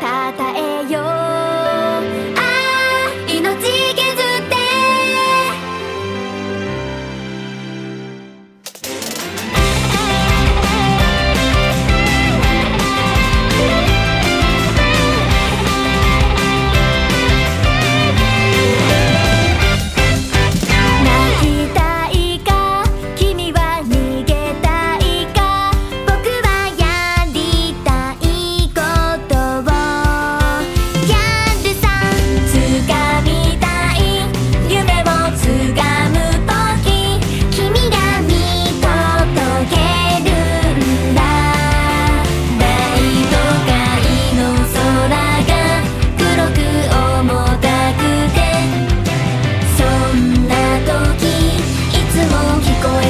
た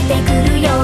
てくるよ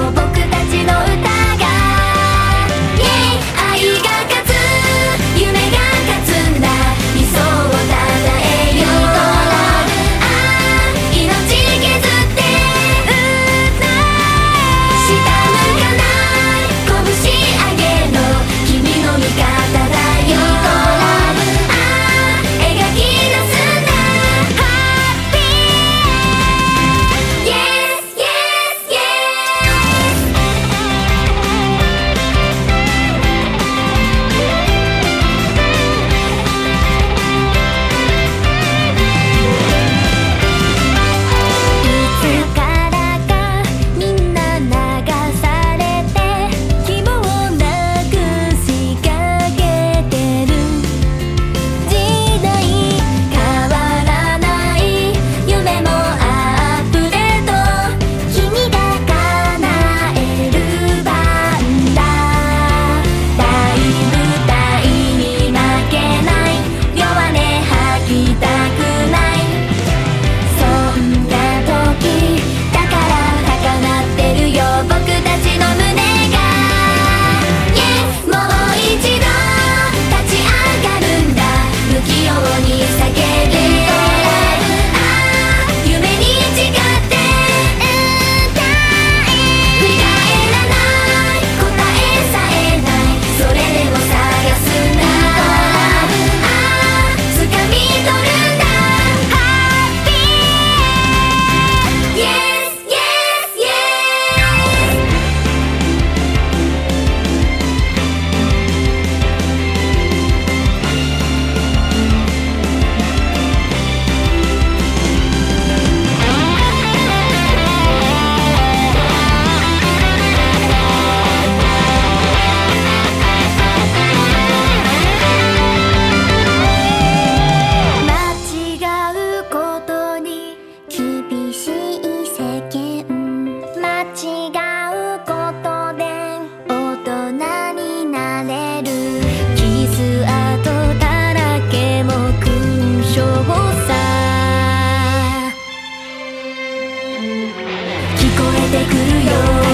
来くるよ」